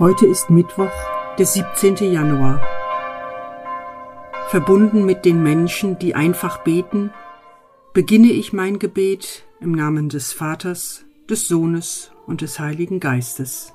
Heute ist Mittwoch, der 17. Januar. Verbunden mit den Menschen, die einfach beten, beginne ich mein Gebet im Namen des Vaters, des Sohnes und des Heiligen Geistes.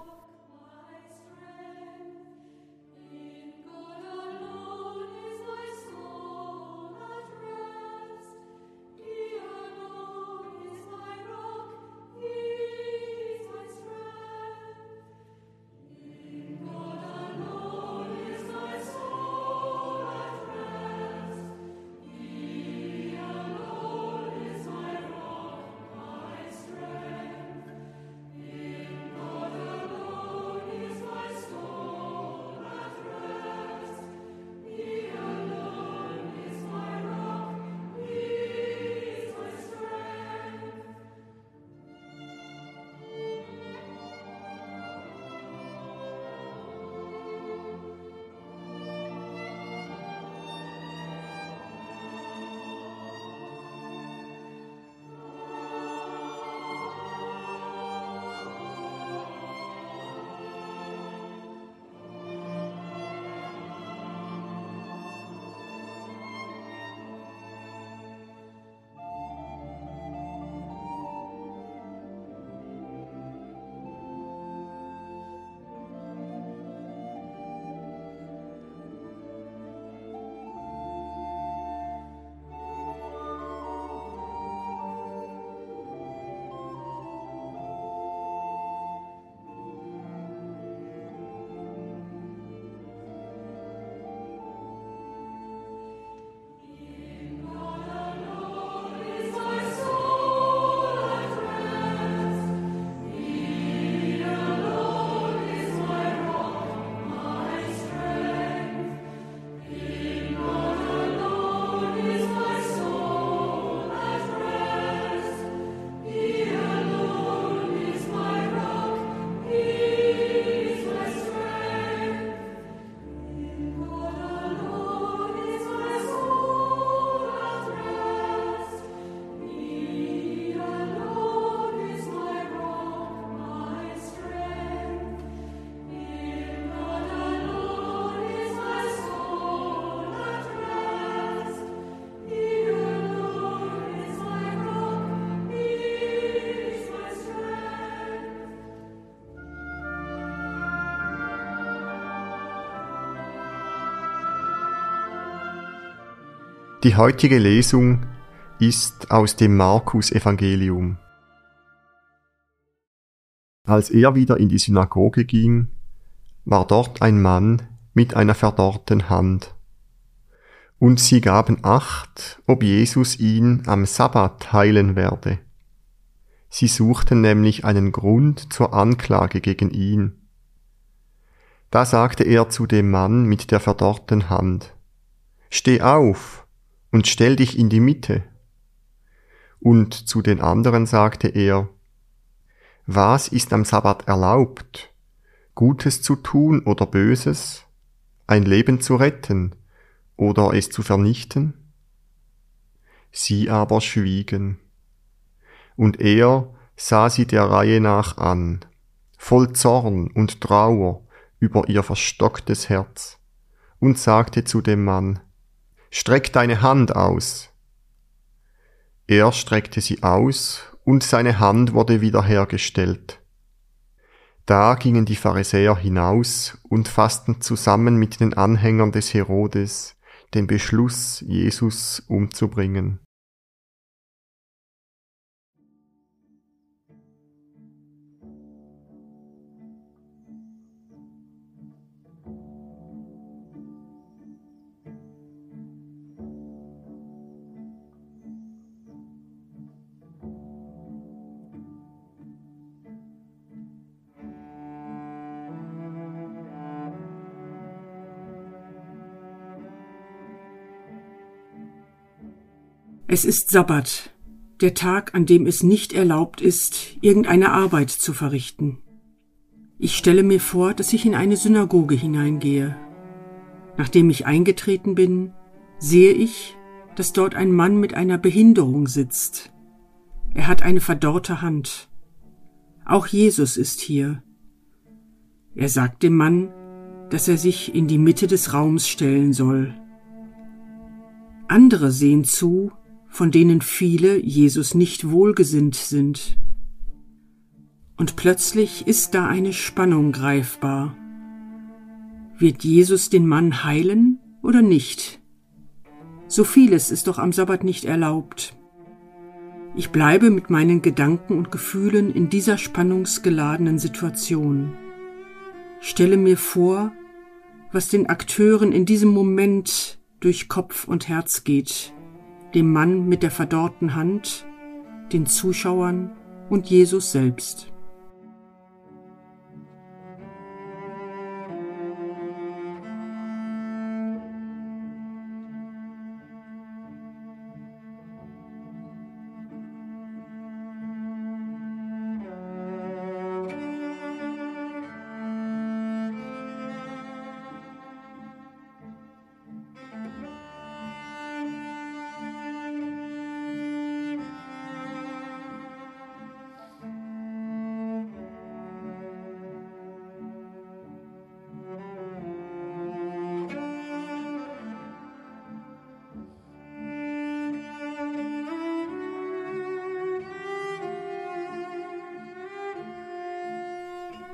Die heutige Lesung ist aus dem Markus Evangelium. Als er wieder in die Synagoge ging, war dort ein Mann mit einer verdorrten Hand. Und sie gaben acht, ob Jesus ihn am Sabbat heilen werde. Sie suchten nämlich einen Grund zur Anklage gegen ihn. Da sagte er zu dem Mann mit der verdorrten Hand, Steh auf, und stell dich in die Mitte. Und zu den anderen sagte er, was ist am Sabbat erlaubt? Gutes zu tun oder Böses? Ein Leben zu retten oder es zu vernichten? Sie aber schwiegen. Und er sah sie der Reihe nach an, voll Zorn und Trauer über ihr verstocktes Herz, und sagte zu dem Mann, Streck deine Hand aus. Er streckte sie aus, und seine Hand wurde wiederhergestellt. Da gingen die Pharisäer hinaus und fassten zusammen mit den Anhängern des Herodes den Beschluss, Jesus umzubringen. Es ist Sabbat, der Tag, an dem es nicht erlaubt ist, irgendeine Arbeit zu verrichten. Ich stelle mir vor, dass ich in eine Synagoge hineingehe. Nachdem ich eingetreten bin, sehe ich, dass dort ein Mann mit einer Behinderung sitzt. Er hat eine verdorrte Hand. Auch Jesus ist hier. Er sagt dem Mann, dass er sich in die Mitte des Raums stellen soll. Andere sehen zu, von denen viele Jesus nicht wohlgesinnt sind. Und plötzlich ist da eine Spannung greifbar. Wird Jesus den Mann heilen oder nicht? So vieles ist doch am Sabbat nicht erlaubt. Ich bleibe mit meinen Gedanken und Gefühlen in dieser spannungsgeladenen Situation. Stelle mir vor, was den Akteuren in diesem Moment durch Kopf und Herz geht, dem Mann mit der verdorrten Hand, den Zuschauern und Jesus selbst.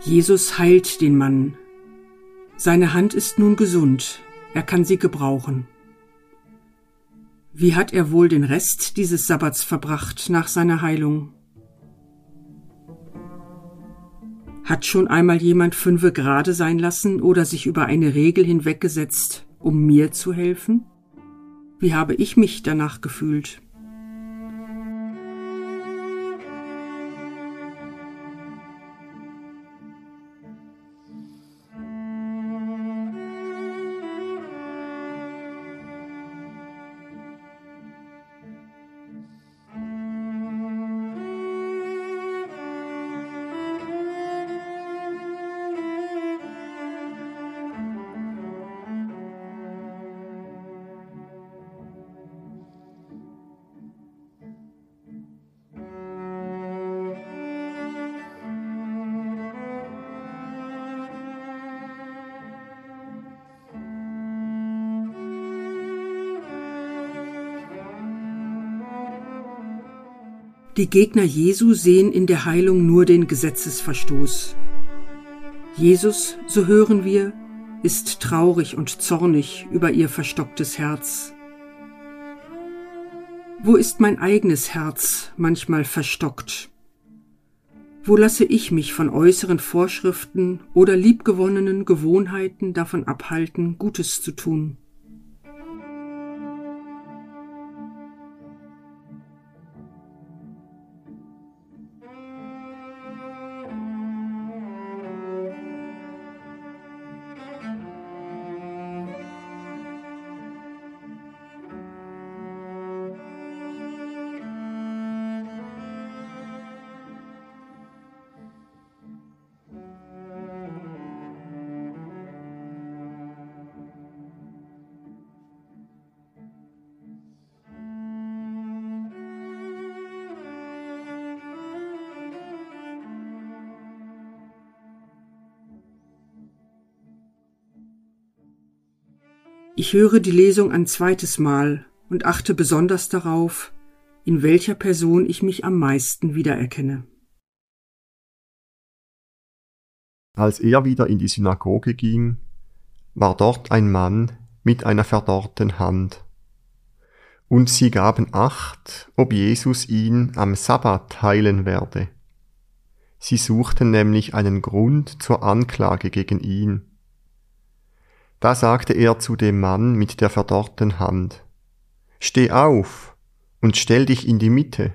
Jesus heilt den Mann. Seine Hand ist nun gesund, er kann sie gebrauchen. Wie hat er wohl den Rest dieses Sabbats verbracht nach seiner Heilung? Hat schon einmal jemand fünfe gerade sein lassen oder sich über eine Regel hinweggesetzt, um mir zu helfen? Wie habe ich mich danach gefühlt? Die Gegner Jesu sehen in der Heilung nur den Gesetzesverstoß. Jesus, so hören wir, ist traurig und zornig über ihr verstocktes Herz. Wo ist mein eigenes Herz manchmal verstockt? Wo lasse ich mich von äußeren Vorschriften oder liebgewonnenen Gewohnheiten davon abhalten, Gutes zu tun? Ich höre die Lesung ein zweites Mal und achte besonders darauf, in welcher Person ich mich am meisten wiedererkenne. Als er wieder in die Synagoge ging, war dort ein Mann mit einer verdorrten Hand. Und sie gaben acht, ob Jesus ihn am Sabbat heilen werde. Sie suchten nämlich einen Grund zur Anklage gegen ihn. Da sagte er zu dem Mann mit der verdorrten Hand, Steh auf und stell dich in die Mitte.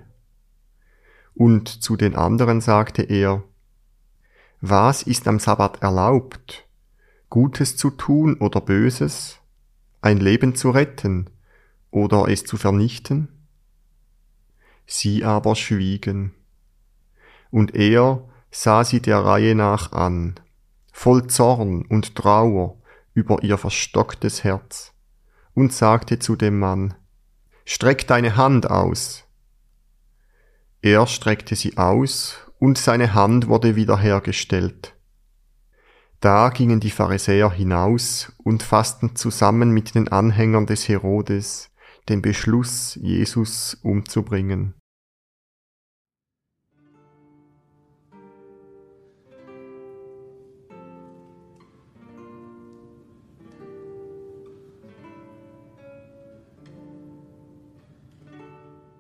Und zu den anderen sagte er, Was ist am Sabbat erlaubt? Gutes zu tun oder Böses? Ein Leben zu retten oder es zu vernichten? Sie aber schwiegen. Und er sah sie der Reihe nach an, voll Zorn und Trauer, über ihr verstocktes Herz und sagte zu dem Mann, Streck deine Hand aus. Er streckte sie aus, und seine Hand wurde wiederhergestellt. Da gingen die Pharisäer hinaus und fassten zusammen mit den Anhängern des Herodes den Beschluss, Jesus umzubringen.